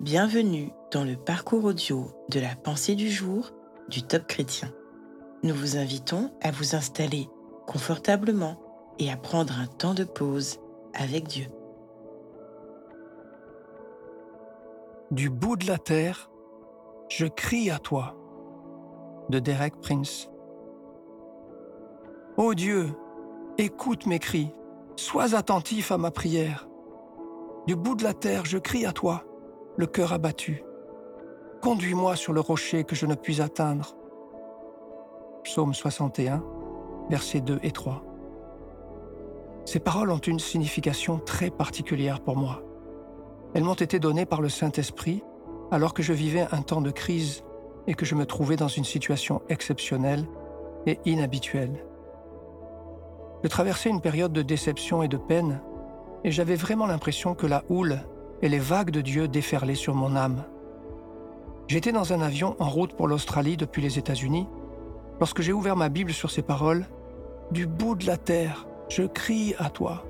Bienvenue dans le parcours audio de la pensée du jour du Top Chrétien. Nous vous invitons à vous installer confortablement et à prendre un temps de pause avec Dieu. Du bout de la terre, je crie à toi. De Derek Prince. Ô Dieu, écoute mes cris, sois attentif à ma prière. Du bout de la terre, je crie à toi, le cœur abattu. Conduis-moi sur le rocher que je ne puis atteindre. Psaume 61, versets 2 et 3. Ces paroles ont une signification très particulière pour moi. Elles m'ont été données par le Saint-Esprit alors que je vivais un temps de crise et que je me trouvais dans une situation exceptionnelle et inhabituelle. Je traversais une période de déception et de peine, et j'avais vraiment l'impression que la houle et les vagues de Dieu déferlaient sur mon âme. J'étais dans un avion en route pour l'Australie depuis les États-Unis lorsque j'ai ouvert ma Bible sur ces paroles Du bout de la terre, je crie à toi.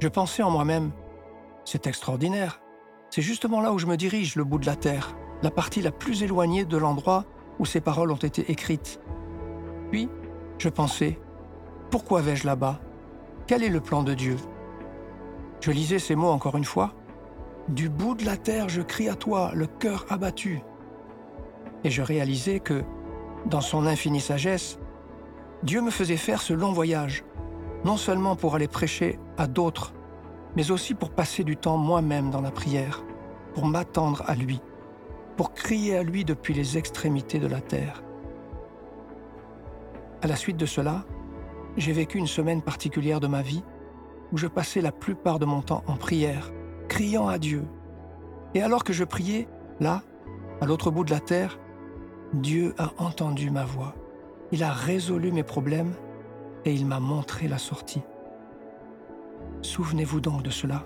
Je pensais en moi-même C'est extraordinaire. C'est justement là où je me dirige, le bout de la terre, la partie la plus éloignée de l'endroit où ces paroles ont été écrites. Puis, je pensais Pourquoi vais-je là-bas? Quel est le plan de Dieu? Je lisais ces mots encore une fois du bout de la terre, je crie à toi, le cœur abattu. Et je réalisais que, dans son infinie sagesse, Dieu me faisait faire ce long voyage, non seulement pour aller prêcher à d'autres, mais aussi pour passer du temps moi-même dans la prière, pour m'attendre à lui, pour crier à lui depuis les extrémités de la terre. À la suite de cela, j'ai vécu une semaine particulière de ma vie où je passais la plupart de mon temps en prière, criant à Dieu. Et alors que je priais, là, à l'autre bout de la terre, Dieu a entendu ma voix. Il a résolu mes problèmes et il m'a montré la sortie. Souvenez-vous donc de cela.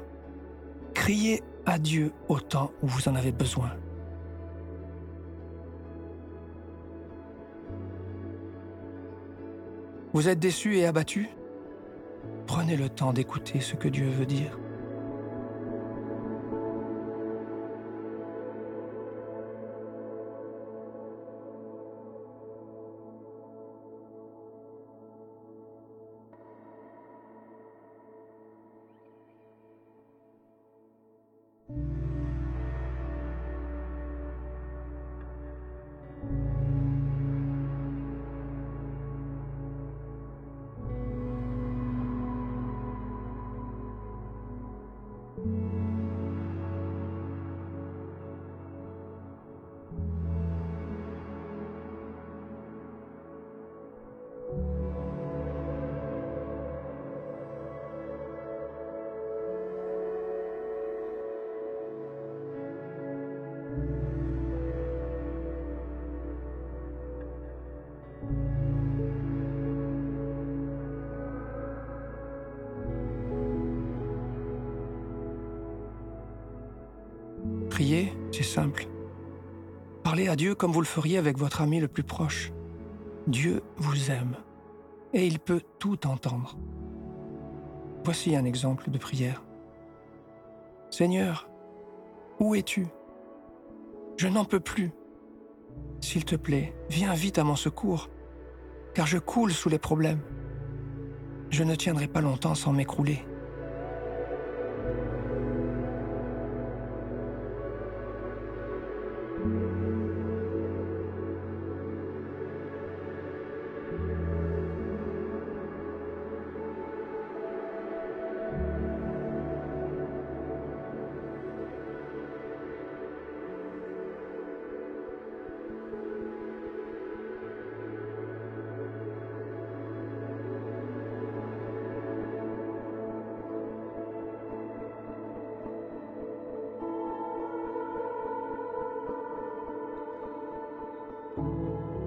Criez à Dieu au temps où vous en avez besoin. Vous êtes déçu et abattu Prenez le temps d'écouter ce que Dieu veut dire. C'est simple. Parlez à Dieu comme vous le feriez avec votre ami le plus proche. Dieu vous aime et il peut tout entendre. Voici un exemple de prière. Seigneur, où es-tu? Je n'en peux plus. S'il te plaît, viens vite à mon secours, car je coule sous les problèmes. Je ne tiendrai pas longtemps sans m'écrouler.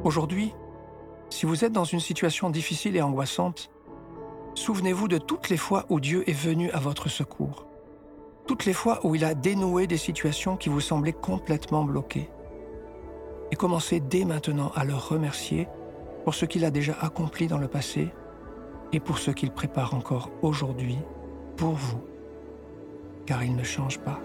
Aujourd'hui, si vous êtes dans une situation difficile et angoissante, souvenez-vous de toutes les fois où Dieu est venu à votre secours, toutes les fois où il a dénoué des situations qui vous semblaient complètement bloquées. Et commencez dès maintenant à le remercier pour ce qu'il a déjà accompli dans le passé et pour ce qu'il prépare encore aujourd'hui pour vous, car il ne change pas.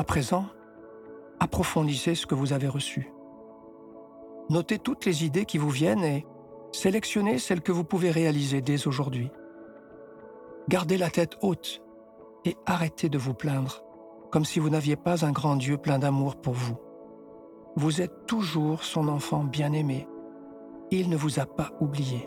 À présent, approfondissez ce que vous avez reçu. Notez toutes les idées qui vous viennent et sélectionnez celles que vous pouvez réaliser dès aujourd'hui. Gardez la tête haute et arrêtez de vous plaindre, comme si vous n'aviez pas un grand Dieu plein d'amour pour vous. Vous êtes toujours son enfant bien-aimé. Il ne vous a pas oublié.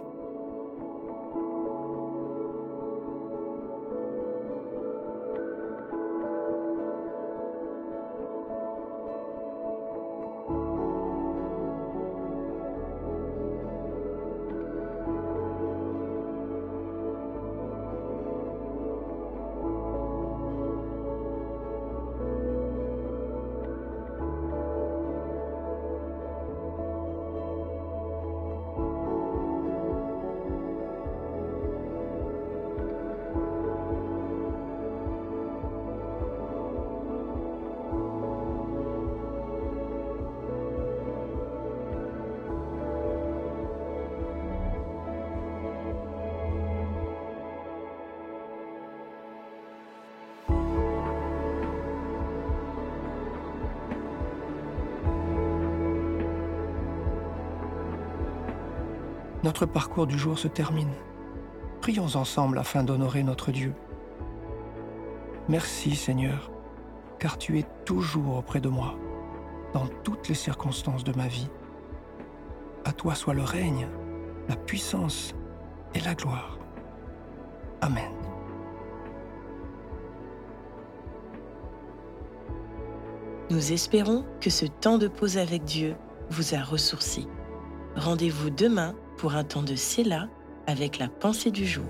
Notre parcours du jour se termine. Prions ensemble afin d'honorer notre Dieu. Merci Seigneur, car tu es toujours auprès de moi, dans toutes les circonstances de ma vie. À toi soit le règne, la puissance et la gloire. Amen. Nous espérons que ce temps de pause avec Dieu vous a ressourci. Rendez-vous demain pour un temps de Séla avec la pensée du jour.